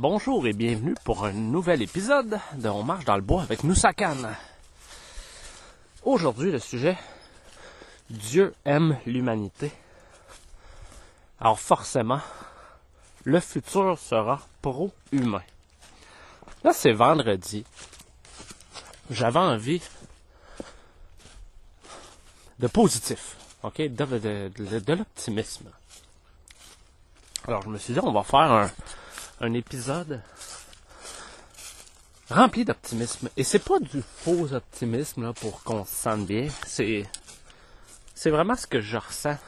Bonjour et bienvenue pour un nouvel épisode de On marche dans le bois avec Nusakan. Aujourd'hui, le sujet Dieu aime l'humanité. Alors forcément, le futur sera pro-humain. Là, c'est vendredi. J'avais envie de positif, ok, de l'optimisme. Alors, je me suis dit, on va faire un, un épisode rempli d'optimisme. Et c'est pas du faux optimisme là, pour qu'on se sente bien. C'est, c'est vraiment ce que je ressens.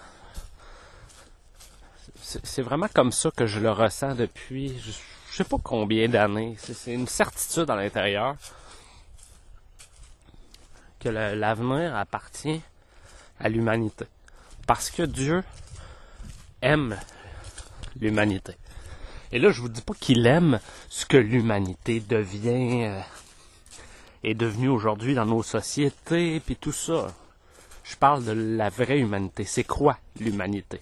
C'est, vraiment comme ça que je le ressens depuis je, je sais pas combien d'années. C'est, une certitude à l'intérieur que l'avenir appartient à l'humanité. Parce que Dieu aime l'humanité. Et là, je vous dis pas qu'il aime ce que l'humanité devient, euh, est devenue aujourd'hui dans nos sociétés, puis tout ça. Je parle de la vraie humanité. C'est quoi l'humanité?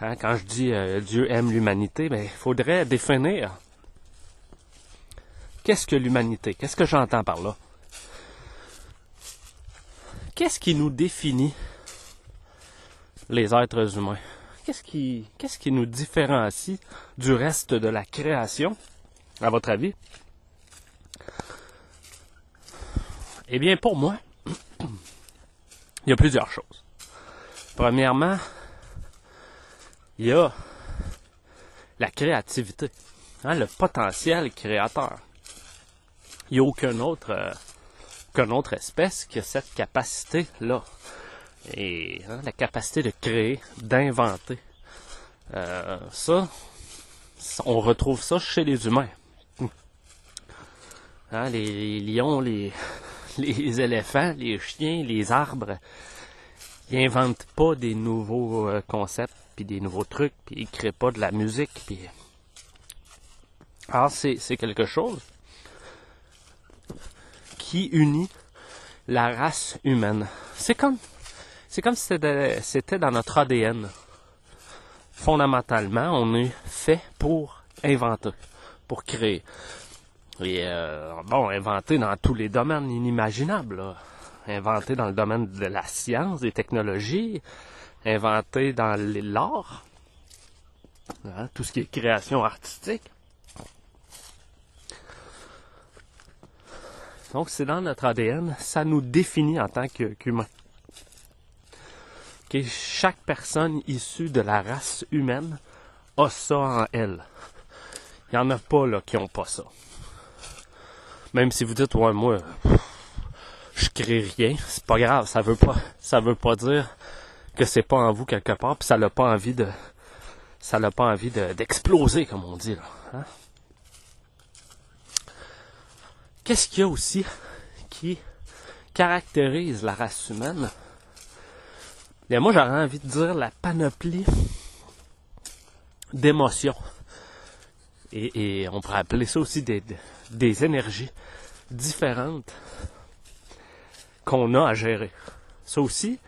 Hein, quand je dis euh, Dieu aime l'humanité, ben, il faudrait définir qu'est-ce que l'humanité? Qu'est-ce que j'entends par là? Qu'est-ce qui nous définit les êtres humains? Qu'est-ce qui, qu'est-ce qui nous différencie du reste de la création, à votre avis? Eh bien, pour moi, il y a plusieurs choses. Premièrement, il y a la créativité, hein, le potentiel créateur. Il n'y a aucun autre, euh, qu'une autre espèce qui a cette capacité-là. Et hein, la capacité de créer, d'inventer. Euh, ça, on retrouve ça chez les humains. Hein, les, lions, les, éléphants, les chiens, les arbres, ils inventent pas des nouveaux euh, concepts, puis des nouveaux trucs, puis ils créent pas de la musique. Alors c'est, c'est quelque chose qui unit la race humaine. C'est comme, c'est comme si c'était, dans notre ADN. Fondamentalement, on est fait pour inventer, pour créer. Et euh, bon, inventer dans tous les domaines inimaginables. Inventer dans le domaine de la science, des technologies, inventer dans l'art, hein, tout ce qui est création artistique. Donc c'est dans notre ADN, ça nous définit en tant que- qu'humain. Ok, Chaque personne issue de la race humaine a ça en elle. Il n'y en a pas qui ont pas ça. Même si vous dites ouais moi je crée rien, c'est pas grave, ça veut pas veut pas dire que c'est pas en vous quelque part, puis ça n'a pas envie de ça pas envie de- d'exploser comme on dit hein. Qu'est-ce qu'il y a aussi qui caractérise la race humaine? Bien, moi j'aurais envie de dire la panoplie d'émotions. Et, on pourrait appeler ça aussi des, énergies différentes qu'on a à gérer. Ça aussi,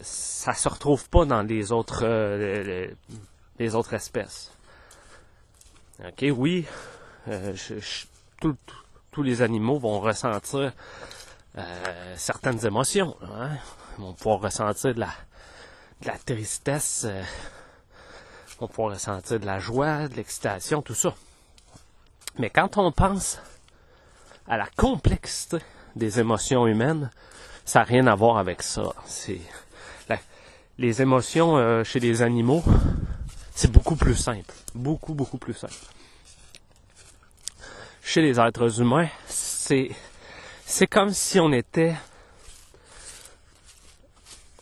ça se retrouve pas dans les autres euh, les, autres espèces. Ok, oui, euh, tous les animaux vont ressentir euh, certaines émotions. Hein? Ils vont pouvoir ressentir de la, tristesse, euh, ils vont pouvoir ressentir de la joie, de l'excitation, tout ça. Mais quand on pense à la complexité des émotions humaines, ça n'a rien à voir avec ça. Les émotions euh, chez les animaux, c'est beaucoup plus simple, beaucoup beaucoup plus simple. Chez les êtres humains, c'est comme si on était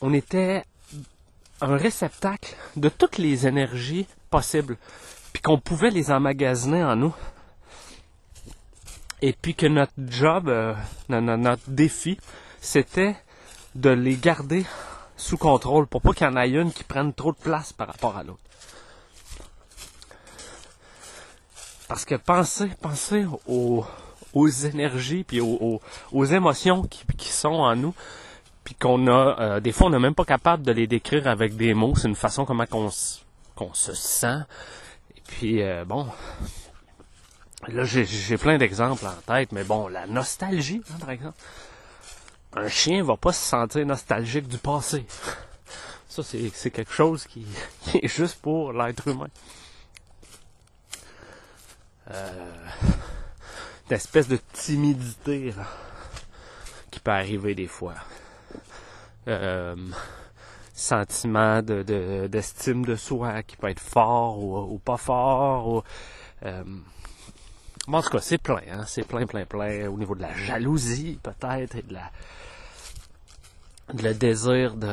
on était un réceptacle de toutes les énergies possibles, puis qu'on pouvait les emmagasiner en nous. Et puis que notre job, euh, no- no- notre défi, c'était de les garder sous contrôle pour pas qu'il y en ait une qui prenne trop de place par rapport à l'autre. Parce que pensez, pensez aux, énergies puis aux, émotions qui sont en nous, puis qu'on a, euh, des fois on n'est même pas capable de les décrire avec des mots. C'est une façon comment qu'on, qu'on se sent, Puis euh, bon, là j'ai plein d'exemples en tête, mais bon, la nostalgie, hein, par exemple. Un chien va pas se sentir nostalgique du passé. Ça, c'est quelque chose qui, est juste pour l'être humain. Euh, d'espèce de timidité qui peut arriver des fois. Euh, sentiment de, d'estime de, soi qui peut être fort ou, pas fort. Ou, euh, en tout cas, c'est plein, hein, c'est plein, plein, plein. Au niveau de la jalousie, peut-être, et de la de le désir de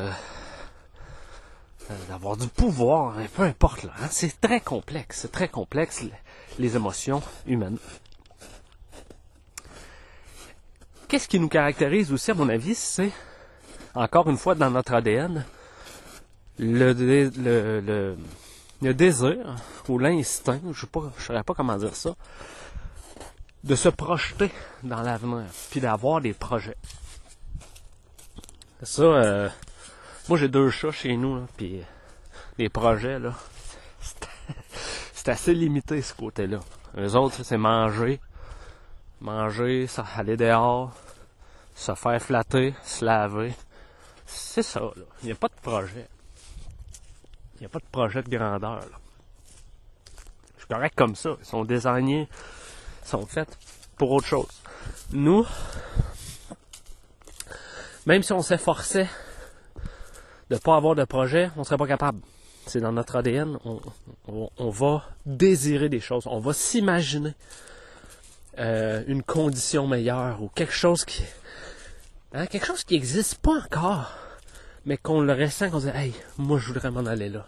euh, d'avoir du pouvoir, hein, peu importe là. Hein, c'est très complexe, c'est très complexe les émotions humaines. Qu'est-ce qui nous caractérise aussi, à mon avis, c'est, encore une fois, dans notre ADN, le, désir ou l'instinct, je ne saurais pas comment dire ça, de se projeter dans l'avenir, puis d'avoir des projets. Ça, euh, moi j'ai deux chats chez nous, puis les projets, là, c'est assez limité ce côté-là. Les autres, c'est manger, manger, aller dehors, se faire flatter, se laver. C'est ça. Il n'y a pas de projet. Il n'y a pas de projet de grandeur. Je suis correct comme ça. Ils sont désignés, ils sont faits pour autre chose. Nous, même si on s'efforçait de ne pas avoir de projet, on ne serait pas capable. C'est dans notre ADN. On, va désirer des choses. On va s'imaginer euh, une condition meilleure ou quelque chose qui, hein, quelque chose qui n'existe pas encore, mais qu'on le ressent, qu'on dit, hey, moi je voudrais m'en aller là,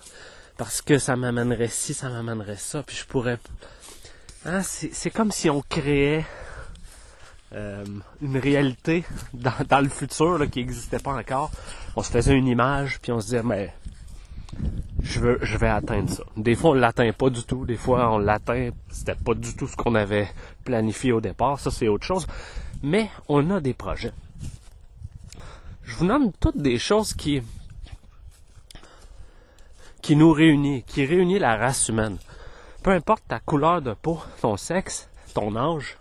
parce que ça m'amènerait ci, ça m'amènerait ça, puis je pourrais. Hein, c'est comme si on créait euh, une réalité dans, dans le futur là, qui n'existait pas encore. On se faisait une image, puis on se disait, mais je veux, je vais atteindre ça. Des fois, on l'atteint pas du tout. Des fois, on l'atteint, c'était pas du tout ce qu'on avait planifié au départ. Ça, c'est autre chose. Mais on a des projets. Je vous nomme toutes des choses qui, qui nous réunissent, qui réunissent la race humaine. Peu importe ta couleur de peau, ton sexe, ton âge,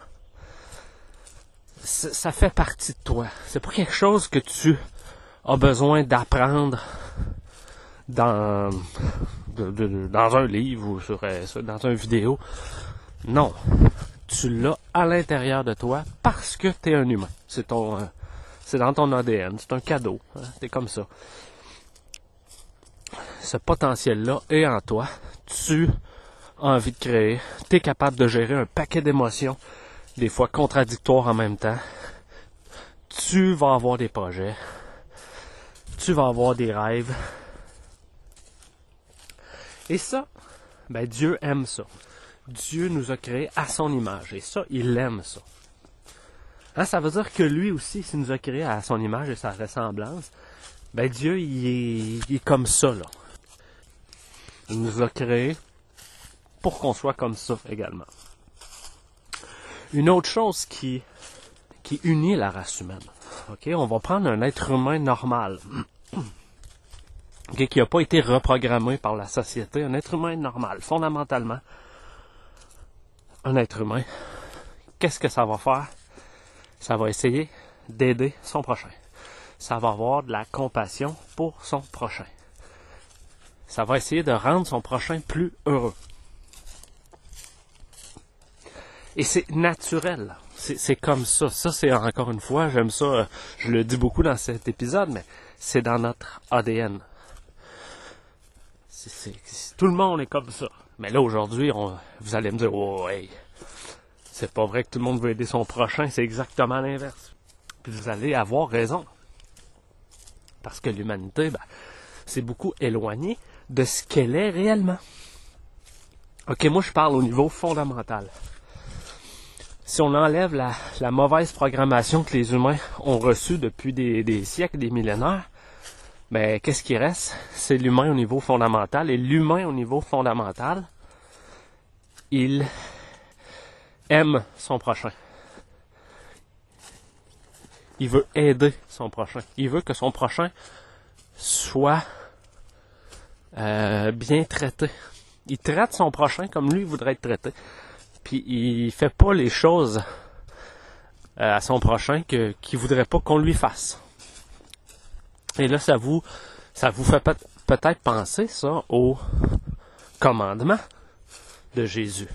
ça fait partie de toi. C'est pas quelque chose que tu as besoin d'apprendre dans, dans un livre ou sur, euh, dans une vidéo. Non. Tu l'as à l'intérieur de toi parce que tu es un humain. C'est ton, euh, c'est dans ton ADN. C'est un cadeau. Hein. C'est comme ça. Ce potentiel-là est en toi. Tu as envie de créer. Tu es capable de gérer un paquet d'émotions, des fois contradictoires en même temps. Tu vas avoir des projets. Tu vas avoir des rêves et ça, ben Dieu aime ça. Dieu nous a créés à son image. Et ça, il aime ça. Hein, ça veut dire que lui aussi, s'il nous a créés à son image et sa ressemblance, ben Dieu, il est, comme ça, là. Il nous a créés pour qu'on soit comme ça également. Une autre chose qui, qui unit la race humaine. OK? On va prendre un être humain normal qui n'a pas été reprogrammé par la société, un être humain normal, fondamentalement, un être humain, qu'est-ce que ça va faire? Ça va essayer d'aider son prochain. Ça va avoir de la compassion pour son prochain. Ça va essayer de rendre son prochain plus heureux. Et c'est naturel. C'est comme ça. Ça, c'est encore une fois, j'aime ça, je le dis beaucoup dans cet épisode, mais c'est dans notre ADN tout le monde est comme ça. Mais là, aujourd'hui, vous allez me dire, oh, c'est pas vrai que tout le monde veut aider son prochain, c'est exactement l'inverse. Puis vous allez avoir raison. Parce que l'humanité, ben, c'est beaucoup éloigné de ce qu'elle est réellement. Ok, moi je parle au niveau fondamental. Si on enlève la, mauvaise programmation que les humains ont reçue depuis des siècles, des millénaires, mais qu'est-ce qui reste? C'est l'humain au niveau fondamental. Et l'humain au niveau fondamental, il aime son prochain. Il veut aider son prochain. Il veut que son prochain soit euh, bien traité. Il traite son prochain comme lui voudrait être traité. Puis il fait pas les choses euh, à son prochain que qu'il voudrait pas qu'on lui fasse. Et là, ça vous ça vous fait peut-être penser au commandement de Jésus.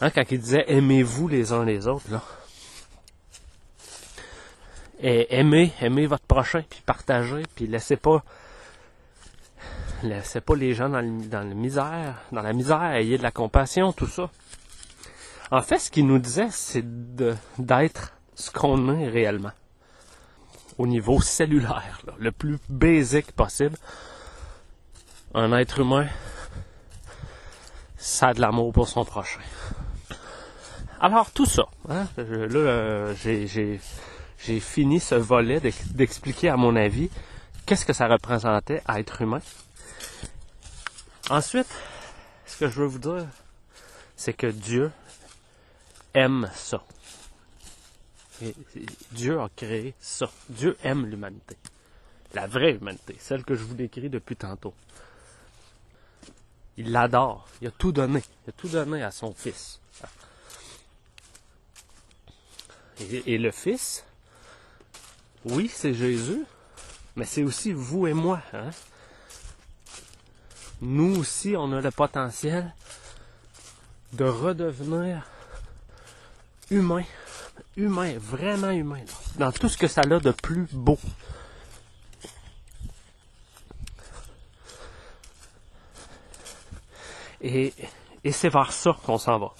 Hein, quand il disait aimez-vous les uns les autres, là. Aimez, aimez votre prochain, puis partagez, puis laissez pas laissez pas les gens dans la misère, dans la misère, ayez de la compassion, tout ça. En fait, ce qu'il nous disait, c'est d'être ce qu'on est réellement. Au niveau cellulaire, le plus basique possible. Un être humain, ça a de l'amour pour son prochain. Alors, tout ça, hein, là, euh, j'ai fini ce volet d'expliquer, à mon avis, qu'est-ce que ça représentait à être humain. Ensuite, ce que je veux vous dire, c'est que Dieu aime ça. Dieu a créé ça. Dieu aime l'humanité. La vraie humanité, celle que je vous décris depuis tantôt. Il l'adore. Il a tout donné. Il a tout donné à son fils. Et, le fils, oui, c'est Jésus, mais c'est aussi vous et moi. Hein? Nous aussi, on a le potentiel de redevenir humain, humain, vraiment humain, dans tout ce que ça a de plus beau. Et, et c'est vers ça qu'on s'en va.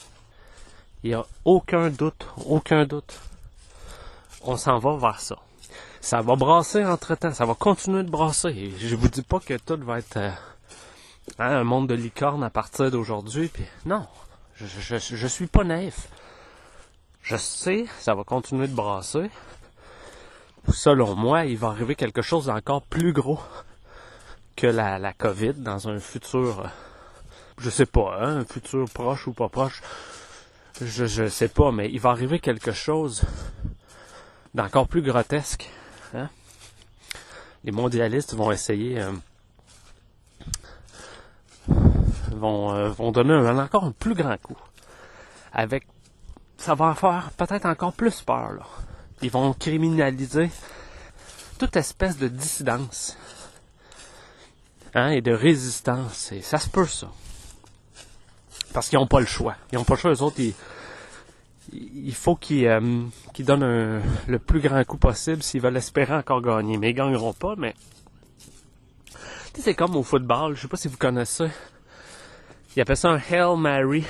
Il n'y a aucun doute, aucun doute. On s'en va vers ça. Ça va brasser entre-temps, ça va continuer de brasser. Je vous dis pas que tout va être euh, hein, un monde de licorne à partir d'aujourd'hui. Puis non, je, je, je suis pas naïf. Je sais, ça va continuer de brasser. Selon moi, il va arriver quelque chose d'encore plus gros que la, la COVID dans un futur, je sais pas, hein, un futur proche ou pas proche. Je, je sais pas, mais il va arriver quelque chose d'encore plus grotesque. Hein? Les mondialistes vont essayer, euh, vont, euh, vont donner un, encore un plus grand coup avec ça va faire peut-être encore plus peur. Là. Ils vont criminaliser toute espèce de dissidence hein, et de résistance. Et ça se peut, ça. Parce qu'ils n'ont pas le choix. Ils n'ont pas le choix, eux autres, ils, il faut qu'ils euh, donnent le plus grand coup possible s'ils veulent espérer encore gagner. Mais ils gagneront pas, mais... c'est comme au football, je sais pas si vous connaissez. Ils appellent ça un Hail Mary.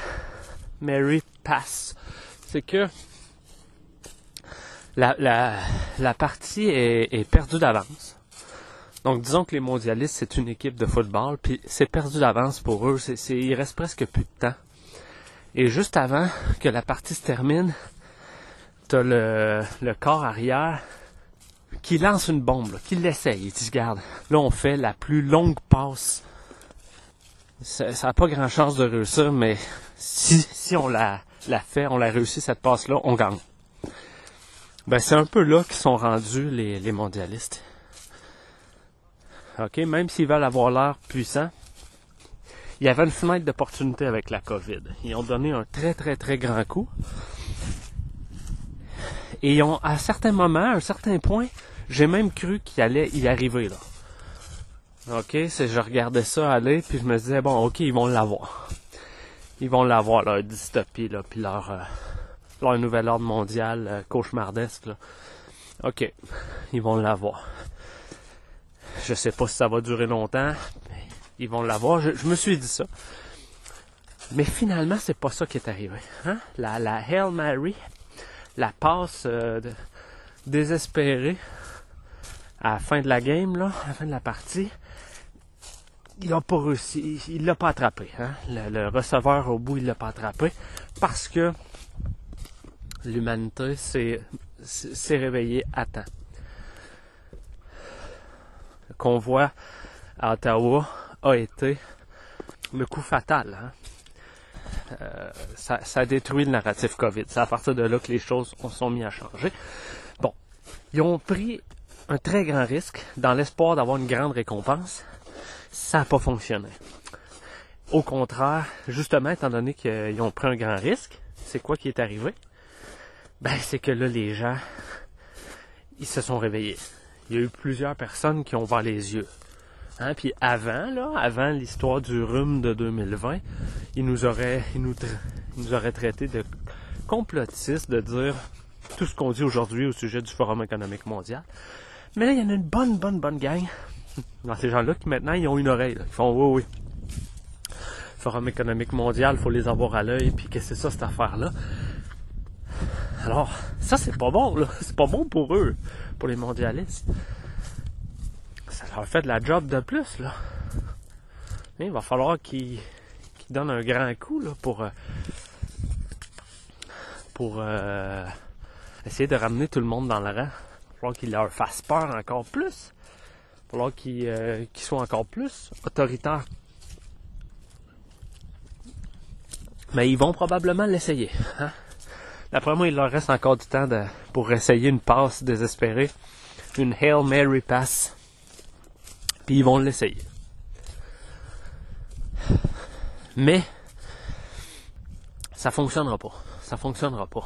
Mary Pass c'est que la, la, partie est, perdue d'avance. Donc disons que les mondialistes, c'est une équipe de football, puis c'est perdu d'avance pour eux. C'est, il reste presque plus de temps. Et juste avant que la partie se termine, t'as le, le corps arrière qui lance une bombe, qui l'essaye. Il dit, regarde, là on fait la plus longue passe. Ça n'a pas grand chance de réussir, mais si, si on la, la fait, on l'a réussi cette passe-là, on gagne. Ben, c'est un peu là qu'ils sont rendus les, les mondialistes. OK, même s'ils veulent avoir l'air puissant, il y avait une fenêtre d'opportunité avec la COVID. Ils ont donné un très très très grand coup. Et ils ont, à certains moments, à un certain point, j'ai même cru qu'il allait y arriver là. OK, c'est je regardais ça aller, puis je me disais, bon, OK, ils vont l'avoir ils vont l'avoir, leur dystopie, là, puis leur, euh, leur nouvel ordre mondial euh, cauchemardesque. OK, ils vont l'avoir. Je sais pas si ça va durer longtemps, mais ils vont l'avoir. Je, me suis dit ça. Mais finalement, c'est pas ça qui est arrivé. Hein? La, la Hail Mary, la passe euh, désespérée à la fin de la game, à la fin de la partie, il n'a pas réussi, il l'a pas attrapé. Hein? Le, receveur au bout, il l'a pas attrapé parce que l'humanité s'est, réveillée à temps. Le convoi à Ottawa a été le coup fatal. Hein? Euh, ça, ça, a détruit le narratif COVID. C'est à partir de là que les choses sont mis à changer. Bon, ils ont pris un très grand risque dans l'espoir d'avoir une grande récompense ça n'a pas fonctionné. Au contraire, justement, étant donné qu'ils ont pris un grand risque, c'est quoi qui est arrivé? Ben, c'est que là, les gens, ils se sont réveillés. Il y a eu plusieurs personnes qui ont ouvert les yeux. Hein? Puis avant, là, avant l'histoire du rhume de 2020, ils nous auraient, ils nous, ils nous auraient traité de complotistes, de dire tout ce qu'on dit aujourd'hui au sujet du Forum économique mondial. Mais là, il y en a une bonne, bonne, bonne gang dans ces gens-là qui maintenant, ils ont une oreille. Ils font, oui, oui. Forum économique mondial, faut les avoir à l'œil, puis qu'est-ce que c'est ça, cette affaire-là? Alors, ça, c'est pas bon, là. C'est pas bon pour eux, pour les mondialistes. Ça leur fait de la job de plus, là. il va falloir qu'ils donnent un grand coup, là, pour... Euh, pour euh, essayer de ramener tout le monde dans le rang. Il va falloir qu'ils leur fassent peur encore plus. Il va falloir qu'ils euh, soient encore plus autoritaires. Mais ils vont probablement l'essayer. Hein? D'après moi, il leur reste encore du temps pour essayer une passe désespérée. Une Hail Mary pass. Puis ils vont l'essayer. Mais ça fonctionnera pas. Ça fonctionnera pas.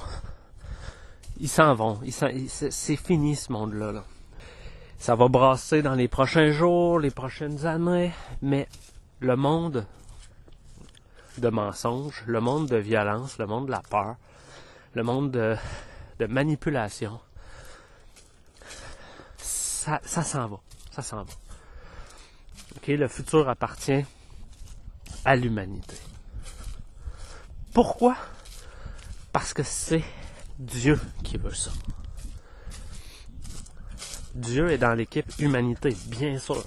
Ils s'en vont. c'est fini ce monde-là. Ça va brasser dans les prochains jours, les prochaines années, mais le monde de mensonges, le monde de violence, le monde de la peur, le monde de, manipulation, ça, s'en va. Ça s'en va. Ok, le futur appartient à l'humanité. Pourquoi? Parce que c'est Dieu qui veut ça. Dieu est dans l'équipe humanité, bien sûr.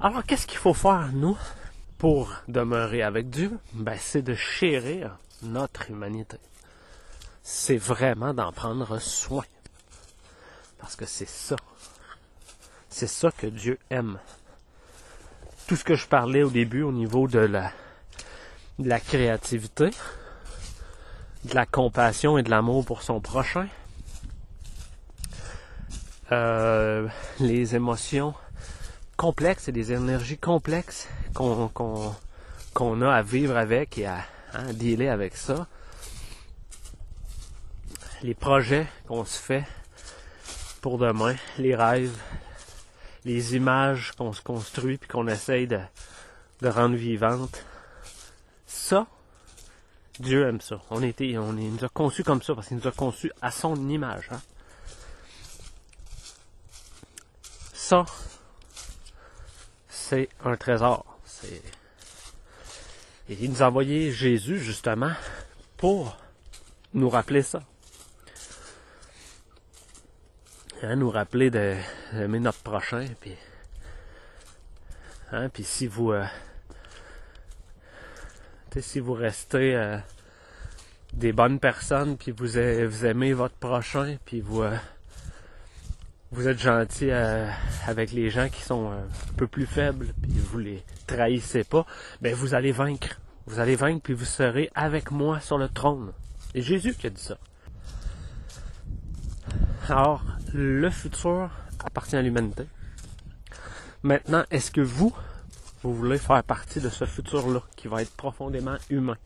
Alors, qu'est-ce qu'il faut faire, nous, pour demeurer avec Dieu? Ben, c'est de chérir notre humanité. C'est vraiment d'en prendre soin. Parce que c'est ça. C'est ça que Dieu aime. Tout ce que je parlais au début au niveau de la, créativité, de la compassion et de l'amour pour son prochain, euh, les émotions complexes et des énergies complexes qu'on a à vivre avec et à dealer avec ça. Les projets qu'on se fait pour demain, les rêves, les images qu'on se construit puis qu'on essaye de, de rendre vivantes. Ça, Dieu aime ça. On, était, on nous a conçus comme ça parce qu'il nous a conçus à son image. Hein. Ça, c'est un trésor. Et il nous a envoyé Jésus justement pour nous rappeler ça. Hein, nous rappeler d'aimer notre prochain. Puis, hein, puis si vous euh, si vous restez euh, des bonnes personnes, puis vous, vous aimez votre prochain, puis vous, euh, vous êtes gentil euh, avec les gens qui sont un peu plus faibles, puis vous les trahissez pas, ben vous allez vaincre. Vous allez vaincre, puis vous serez avec moi sur le trône. C'est Jésus qui a dit ça. Alors, le futur appartient à l'humanité. Maintenant, est-ce que vous, vous voulez faire partie de ce futur-là qui va être profondément humain,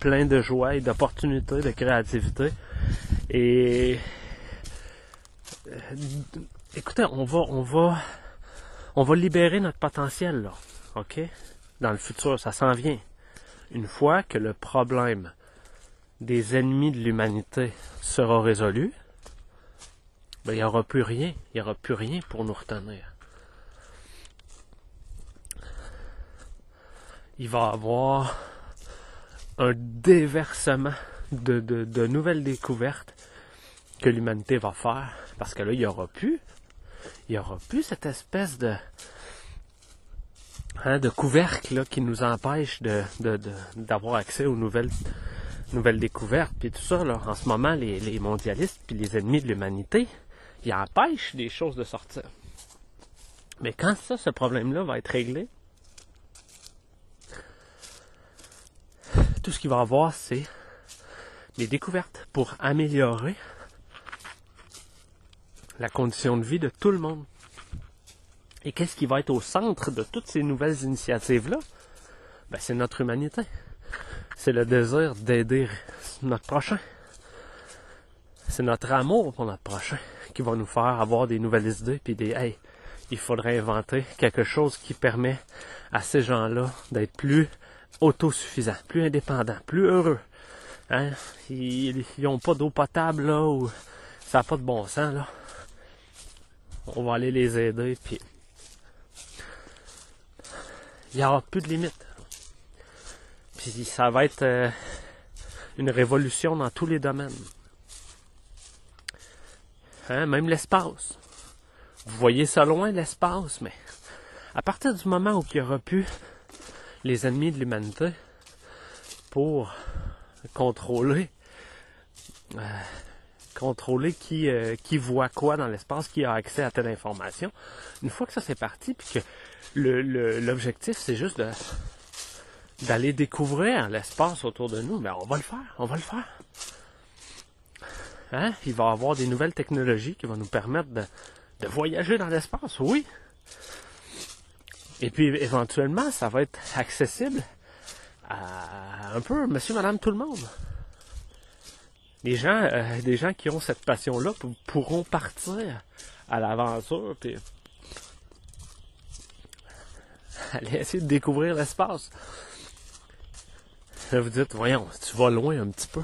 plein de joie et d'opportunités, de créativité. Et euh, écoutez, on va, on va, libérer notre potentiel là, ok? Dans le futur, ça s'en vient. Une fois que le problème des ennemis de l'humanité sera résolu, ben, il n'y aura plus rien, il n'y aura plus rien pour nous retenir. il va y avoir un déversement de, nouvelles découvertes que l'humanité va faire. Parce que là, il n'y aura plus, il y aura plus cette espèce de, hein, de couvercle qui nous empêche de, d'avoir accès aux nouvelles, nouvelles découvertes. Puis tout ça, là, en ce moment, les, les mondialistes puis les ennemis de l'humanité, ils empêchent des choses de sortir. Mais quand ça, ce problème-là va être réglé, tout ce qu'il va avoir, c'est des découvertes pour améliorer la condition de vie de tout le monde. Et qu'est-ce qui va être au centre de toutes ces nouvelles initiatives-là? Ben, c'est notre humanité. C'est le désir d'aider notre prochain. C'est notre amour pour notre prochain qui va nous faire avoir des nouvelles idées puis des hey, il faudrait inventer quelque chose qui permet à ces gens-là d'être plus autosuffisants, plus indépendants, plus heureux. Hein? Ils n'ont pas d'eau potable là ou ça n'a pas de bon sens là. On va aller les aider puis il n'y aura plus de limites. Puis ça va être euh, une révolution dans tous les domaines. Hein, même l'espace. Vous voyez ça loin, l'espace, mais à partir du moment où il y aura plus les ennemis de l'humanité pour contrôler euh, contrôler qui, euh, qui voit quoi dans l'espace, qui a accès à telle information. Une fois que ça c'est parti, puis que l'objectif c'est juste d'aller découvrir l'espace autour de nous, mais on va le faire, on va le faire. Hein? Il va y avoir des nouvelles technologies qui vont nous permettre de voyager dans l'espace, oui. Et puis éventuellement, ça va être accessible à un peu monsieur, madame, tout le monde. Les gens, euh, des gens qui ont cette passion-là pourront partir à l'aventure puis aller essayer de découvrir l'espace. Là, vous dites, voyons, tu vas loin un petit peu.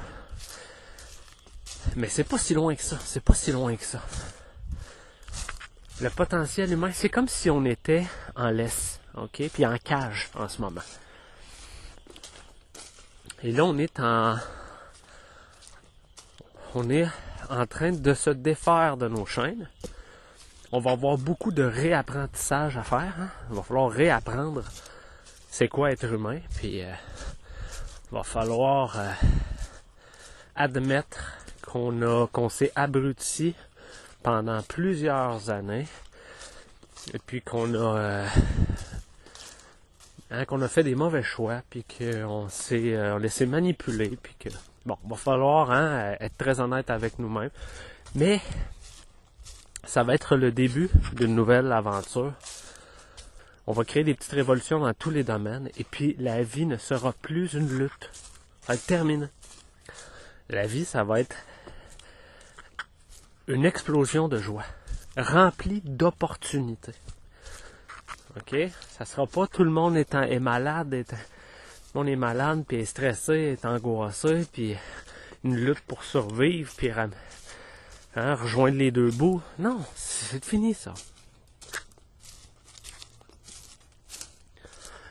Mais c'est pas si loin que ça. C'est pas si loin que ça. Le potentiel humain, c'est comme si on était en laisse, ok, puis en cage en ce moment. Et là, on est en, on est en train de se défaire de nos chaînes. On va avoir beaucoup de réapprentissage à faire. Hein. Il va falloir réapprendre c'est quoi être humain, puis euh, il va falloir euh, admettre qu'on a qu'on s'est abruti pendant plusieurs années et puis qu'on a euh, hein, qu'on a fait des mauvais choix puis qu'on s'est laissé manipuler puis que bon va falloir hein, être très honnête avec nous-mêmes mais ça va être le début d'une nouvelle aventure on va créer des petites révolutions dans tous les domaines et puis la vie ne sera plus une lutte. Être terminé. La vie, ça va être une explosion de joie, remplie d'opportunités. OK? Ça sera pas tout le monde étant est malade, est, monde est malade, puis stressé, est angoissé, puis une lutte pour survivre, puis hein, rejoindre les deux bouts. Non, c'est fini ça.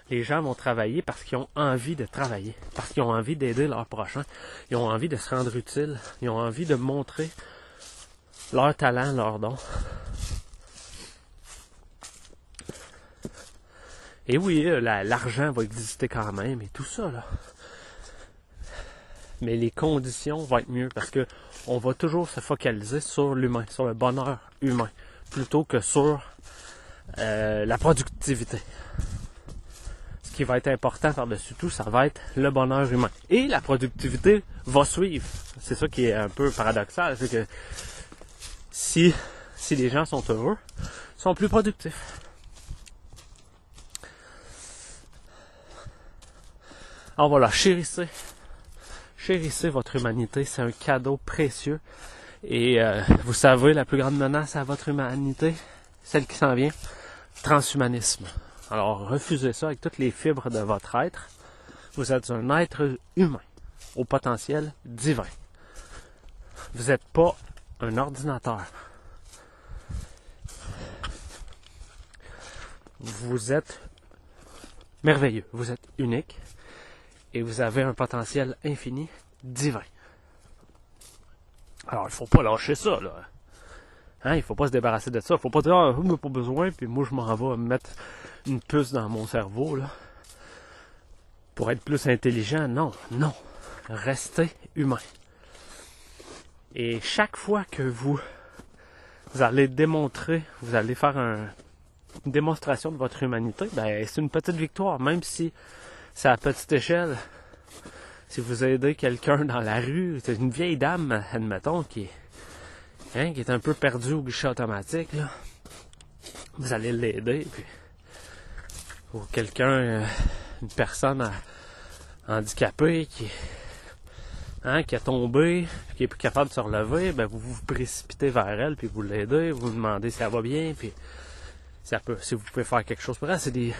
les gens vont travailler parce qu'ils ont envie de travailler, parce qu'ils ont envie d'aider leur prochain, ils ont envie de se rendre utile, ils ont envie de montrer leur talent, leur don. Et oui, euh, l'argent va exister quand même et tout ça là. Mais les conditions vont être mieux parce que on va toujours se focaliser sur l'humain, sur le bonheur humain, plutôt que sur euh, la productivité qui va être important par-dessus tout, ça va être le bonheur humain. Et la productivité va suivre. C'est ça qui est un peu paradoxal, c'est que si les gens sont heureux, ils sont plus productifs. Alors voilà, chérissez, chérissez votre humanité, c'est un cadeau précieux. Et euh, vous savez, la plus grande menace à votre humanité, celle qui s'en vient, transhumanisme. Alors refusez ça avec toutes les fibres de votre être. Vous êtes un être humain au potentiel divin. Vous n'êtes pas un ordinateur. Vous êtes merveilleux, vous êtes unique et vous avez un potentiel infini divin. Alors, il faut pas lâcher ça, là. Hein, il faut pas se débarrasser de ça. Il faut pas dire, ah, oh, pas besoin, puis moi je m'en vais me mettre une puce dans mon cerveau, là. Pour être plus intelligent. Non, non. Restez humain. Et chaque fois que vous, vous allez démontrer, vous allez faire un, une démonstration de votre humanité, ben, c'est une petite victoire, même si c'est à petite échelle. Si vous aidez quelqu'un dans la rue, c'est une vieille dame, admettons, qui est, hein, qui est un peu perdue au guichet automatique, là vous allez l'aider, puis ou quelqu'un, euh, une personne euh, handicapée qui, hein, qui a tombé, qui est plus capable de se relever, ben vous vous précipitez vers elle, puis vous l'aidez, vous, vous demandez si elle va bien, puis ça peut, si vous pouvez faire quelque chose pour elle. C'est des,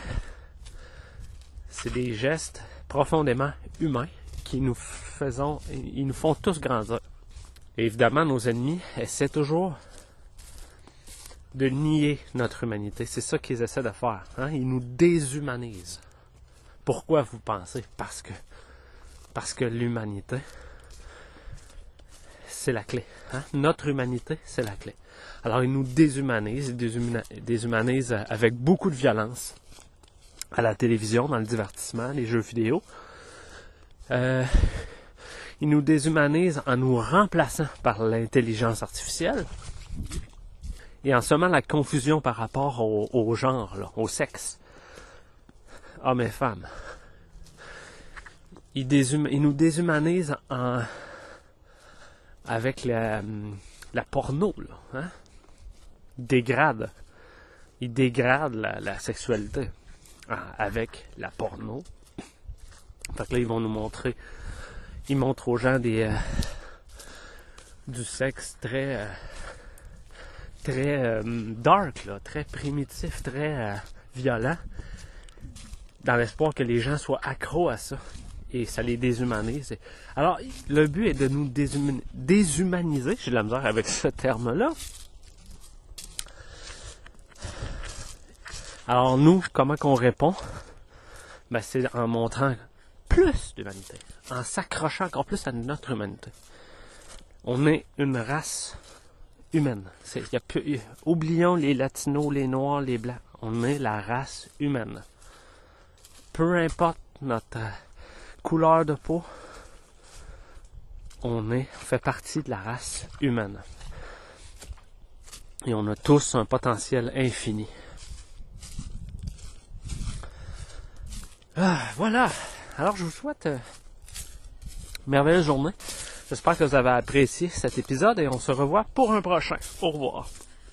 c'est des gestes profondément humains qui nous faisons, ils nous font tous grandir. Évidemment, nos ennemis essaient toujours de nier notre humanité. C'est ça qu'ils essaient de faire. Hein? Ils nous déshumanisent. Pourquoi vous pensez? Parce que, parce que l'humanité, c'est la clé. Hein? Notre humanité, c'est la clé. Alors ils nous déshumanisent, ils déshumanisent avec beaucoup de violence à la télévision, dans le divertissement, les jeux vidéo. Euh, ils nous déshumanisent en nous remplaçant par l'intelligence artificielle et en semant la confusion par rapport au, genre, au sexe, hommes et femmes. Ils, nous déshumanisent en, avec la, porno, là, hein? Ils dégradent. Ils dégradent la, sexualité avec la porno. Fait que là, ils vont nous montrer, ils montrent aux gens des, euh, du sexe très, euh, très euh, dark, là, très primitif, très violent, dans l'espoir que les gens soient accros à ça. Et ça les déshumanise. Alors, le but est de nous déshumaniser. J'ai de la misère avec ce terme-là. Alors, nous, comment qu'on répond? Ben, c'est en montrant plus d'humanité. En s'accrochant encore plus à notre humanité. On est une race humaine. oublions les latinos, les noirs, les blancs. On est la race humaine. Peu importe notre couleur de peau, on est, fait partie de la race humaine. Et on a tous un potentiel infini. Ah, voilà. Alors je vous souhaite une euh, merveilleuse journée. J'espère que vous avez apprécié cet épisode et on se revoit pour un prochain. Au revoir.